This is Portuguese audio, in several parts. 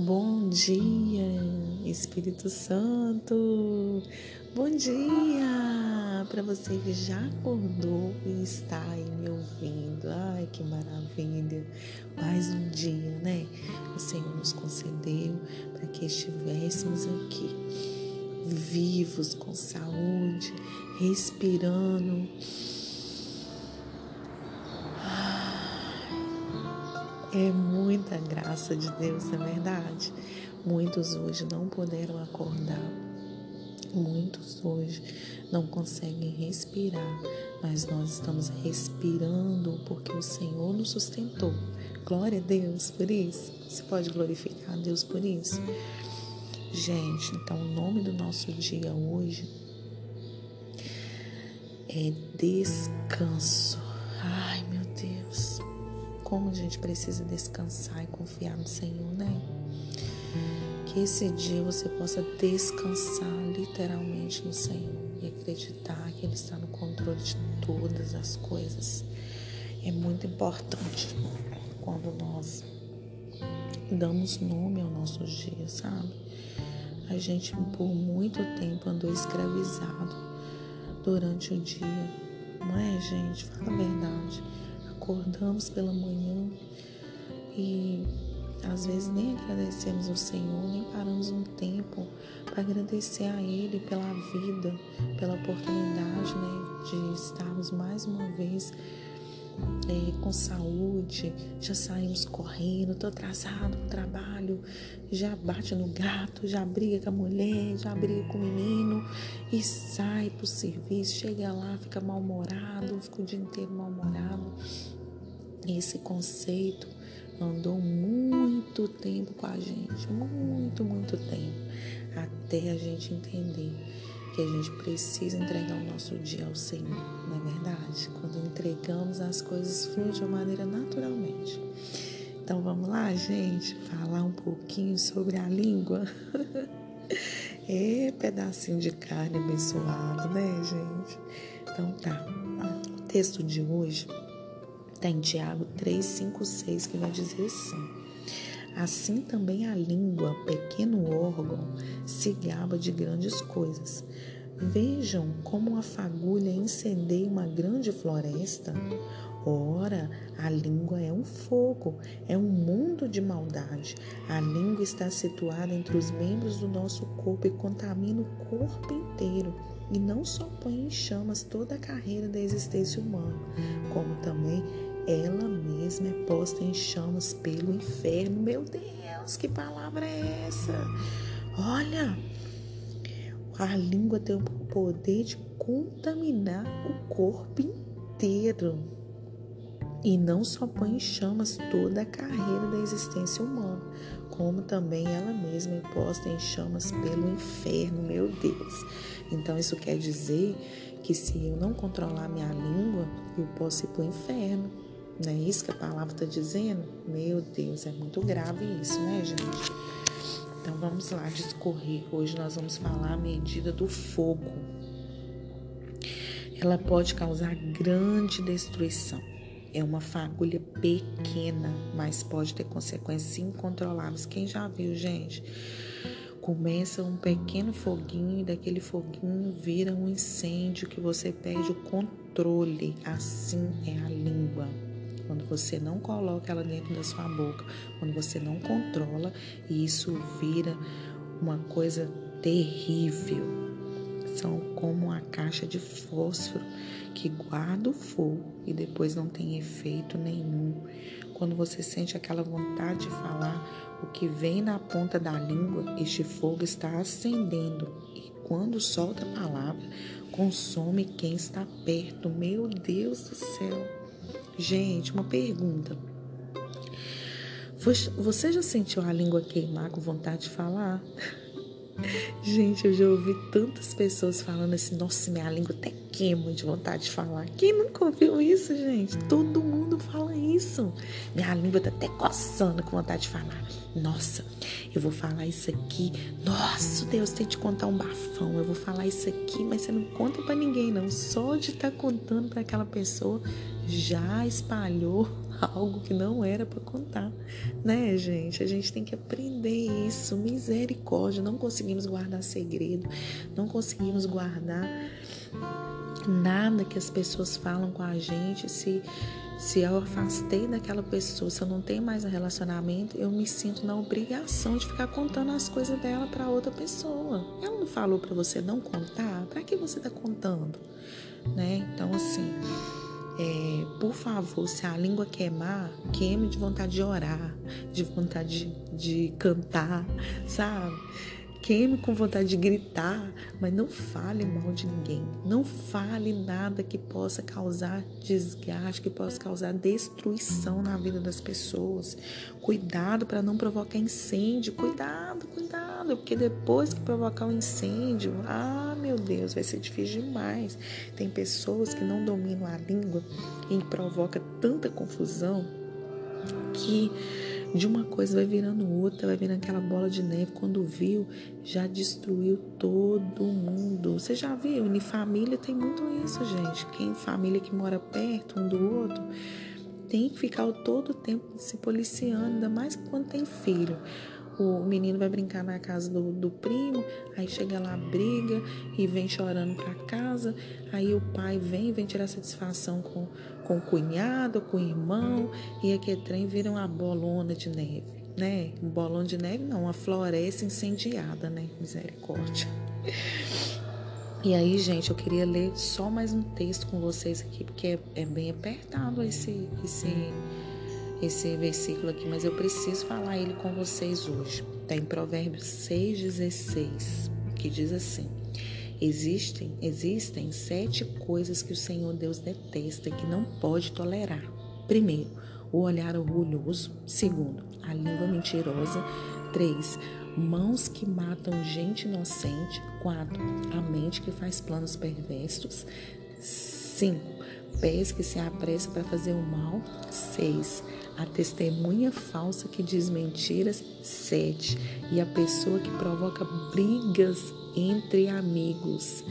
Bom dia, Espírito Santo. Bom dia para você que já acordou e está aí me ouvindo. Ai, que maravilha! Mais um dia, né? O Senhor nos concedeu para que estivéssemos aqui vivos, com saúde, respirando É muita graça de Deus, é verdade. Muitos hoje não puderam acordar, muitos hoje não conseguem respirar, mas nós estamos respirando porque o Senhor nos sustentou. Glória a Deus por isso. Você pode glorificar a Deus por isso? Gente, então o nome do nosso dia hoje é descanso. Ai, meu Deus como a gente precisa descansar e confiar no Senhor, né? Que esse dia você possa descansar literalmente no Senhor e acreditar que Ele está no controle de todas as coisas. É muito importante quando nós damos nome ao nosso dia, sabe? A gente por muito tempo andou escravizado durante o dia, não é, gente? Fala a verdade acordamos pela manhã e às vezes nem agradecemos ao Senhor, nem paramos um tempo para agradecer a Ele pela vida, pela oportunidade né, de estarmos mais uma vez é, com saúde, já saímos correndo, tô atrasado no trabalho, já bate no gato, já briga com a mulher, já briga com o menino e sai pro serviço, chega lá, fica mal-humorado, fica o dia inteiro mal-humorado esse conceito andou muito tempo com a gente, muito, muito tempo, até a gente entender que a gente precisa entregar o nosso dia ao Senhor, não é verdade? Quando entregamos, as coisas fluem de uma maneira naturalmente. Então vamos lá, gente, falar um pouquinho sobre a língua. é pedacinho de carne abençoado, né, gente? Então tá. O texto de hoje Está em Tiago 3, 5, 6, que vai dizer assim. Assim também a língua, pequeno órgão, se gaba de grandes coisas. Vejam como a fagulha incendeia uma grande floresta. Ora, a língua é um fogo, é um mundo de maldade. A língua está situada entre os membros do nosso corpo e contamina o corpo inteiro e não só põe em chamas toda a carreira da existência humana, como também ela mesma é posta em chamas pelo inferno. Meu Deus, que palavra é essa? Olha, a língua tem o poder de contaminar o corpo inteiro. E não só põe em chamas toda a carreira da existência humana, como também ela mesma é posta em chamas pelo inferno, meu Deus. Então isso quer dizer que se eu não controlar minha língua, eu posso ir para o inferno. Não é isso que a palavra está dizendo? Meu Deus, é muito grave isso, né, gente? Então vamos lá discorrer. Hoje nós vamos falar a medida do fogo. Ela pode causar grande destruição. É uma fagulha pequena, mas pode ter consequências incontroláveis. Quem já viu, gente? Começa um pequeno foguinho e daquele foguinho vira um incêndio que você perde o controle. Assim é a língua quando você não coloca ela dentro da sua boca, quando você não controla, e isso vira uma coisa terrível. São como uma caixa de fósforo que guarda o fogo e depois não tem efeito nenhum. Quando você sente aquela vontade de falar, o que vem na ponta da língua, este fogo está acendendo e quando solta a palavra, consome quem está perto. Meu Deus do céu! Gente, uma pergunta. Você já sentiu a língua queimar com vontade de falar? Gente, eu já ouvi tantas pessoas falando assim: nossa, minha língua até queima de vontade de falar. Quem nunca ouviu isso, gente? Todo mundo fala isso. Minha língua tá até coçando com vontade de falar. Nossa, eu vou falar isso aqui. Nossa, Deus, tem que te contar um bafão. Eu vou falar isso aqui, mas você não conta para ninguém, não. Só de estar tá contando para aquela pessoa já espalhou algo que não era para contar, né, gente? A gente tem que aprender isso. Misericórdia, não conseguimos guardar segredo, não conseguimos guardar nada que as pessoas falam com a gente. Se se eu afastei daquela pessoa, se eu não tenho mais um relacionamento, eu me sinto na obrigação de ficar contando as coisas dela para outra pessoa. Ela não falou para você não contar? Para que você tá contando? Né? Então assim, é, por favor, se a língua queimar, queime de vontade de orar, de vontade de, de cantar, sabe? queime com vontade de gritar, mas não fale mal de ninguém. Não fale nada que possa causar desgaste, que possa causar destruição na vida das pessoas. Cuidado para não provocar incêndio. Cuidado, cuidado, porque depois que provocar um incêndio, ah, meu Deus, vai ser difícil demais. Tem pessoas que não dominam a língua e provoca tanta confusão que de uma coisa vai virando outra, vai virando aquela bola de neve. Quando viu, já destruiu todo mundo. Você já viu? Em família tem muito isso, gente. Quem família que mora perto um do outro tem que ficar todo o tempo se policiando, ainda mais quando tem filho o menino vai brincar na casa do, do primo, aí chega lá, briga e vem chorando para casa, aí o pai vem, vem tirar satisfação com, com o cunhado, com o irmão, e aquele trem vira uma bolona de neve, né? Um bolão de neve não, uma floresta incendiada, né? Misericórdia. E aí, gente, eu queria ler só mais um texto com vocês aqui, porque é, é bem apertado esse, esse esse versículo aqui, mas eu preciso falar ele com vocês hoje. Está em Provérbios 6,16, que diz assim: Existem, existem sete coisas que o Senhor Deus detesta e que não pode tolerar. Primeiro, o olhar orgulhoso. Segundo, a língua mentirosa. Três, mãos que matam gente inocente. Quatro, a mente que faz planos perversos. Cinco, pés que se apressam para fazer o mal. Seis, a testemunha falsa que diz mentiras, sete, e a pessoa que provoca brigas entre amigos.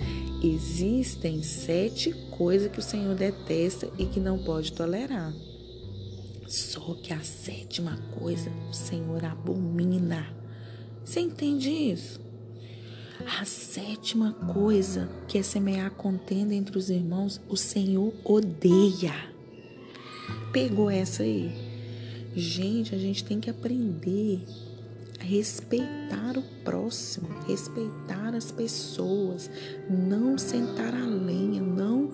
Existem sete coisas que o Senhor detesta e que não pode tolerar. Só que a sétima coisa o Senhor abomina. Você entende isso? A sétima coisa que é semear contenda entre os irmãos, o Senhor odeia. Pegou essa aí? Gente, a gente tem que aprender a respeitar o próximo, respeitar as pessoas, não sentar a lenha, não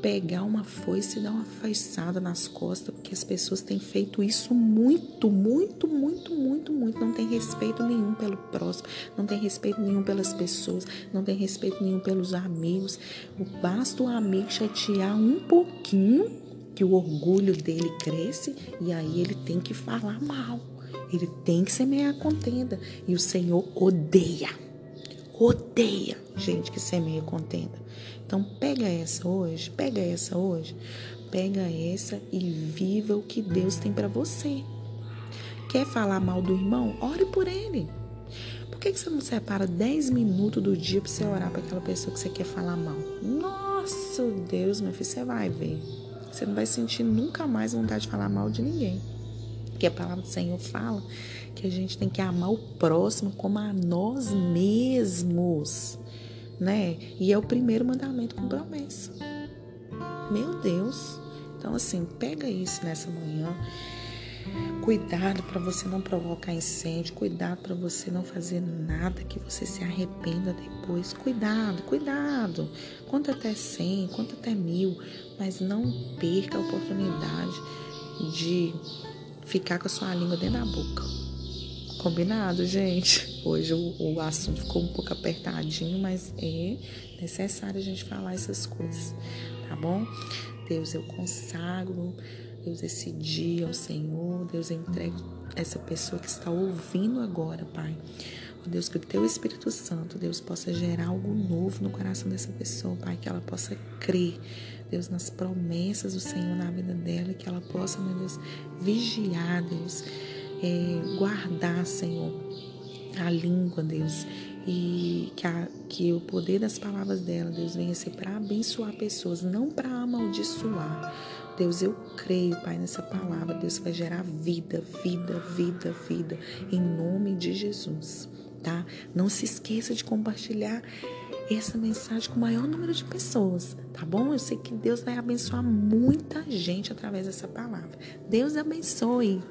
pegar uma foice e dar uma faiçada nas costas, porque as pessoas têm feito isso muito, muito, muito, muito, muito. Não tem respeito nenhum pelo próximo, não tem respeito nenhum pelas pessoas, não tem respeito nenhum pelos amigos. Basta o amigo chatear um pouquinho que o orgulho dele cresce e aí ele tem que falar mal. Ele tem que semear contenda. E o Senhor odeia. Odeia gente que semeia contenda. Então pega essa hoje, pega essa hoje, pega essa e viva o que Deus tem para você. Quer falar mal do irmão? Ore por ele. Por que, você não separa 10 minutos do dia para você orar para aquela pessoa que você quer falar mal? Nossa, Deus, meu filho, você vai ver. Você não vai sentir nunca mais vontade de falar mal de ninguém. Porque a palavra do Senhor fala que a gente tem que amar o próximo como a nós mesmos, né? E é o primeiro mandamento com promessa. Meu Deus. Então assim, pega isso nessa manhã Cuidado para você não provocar incêndio, cuidado para você não fazer nada que você se arrependa depois. Cuidado, cuidado. Conta até 100, conta até mil, mas não perca a oportunidade de ficar com a sua língua dentro da boca. Combinado, gente? Hoje o, o assunto ficou um pouco apertadinho, mas é necessário a gente falar essas coisas, tá bom? Deus, eu consagro Deus, esse dia ao Senhor, Deus, entregue essa pessoa que está ouvindo agora, Pai. Deus, que o Teu Espírito Santo, Deus, possa gerar algo novo no coração dessa pessoa, Pai, que ela possa crer, Deus, nas promessas do Senhor na vida dela, que ela possa, meu Deus, vigiar, Deus, é, guardar, Senhor, a língua, Deus, e que, a, que o poder das palavras dela, Deus, venha ser para abençoar pessoas, não para amaldiçoar. Deus, eu creio, Pai, nessa palavra. Deus vai gerar vida, vida, vida, vida, em nome de Jesus, tá? Não se esqueça de compartilhar essa mensagem com o maior número de pessoas, tá bom? Eu sei que Deus vai abençoar muita gente através dessa palavra. Deus abençoe.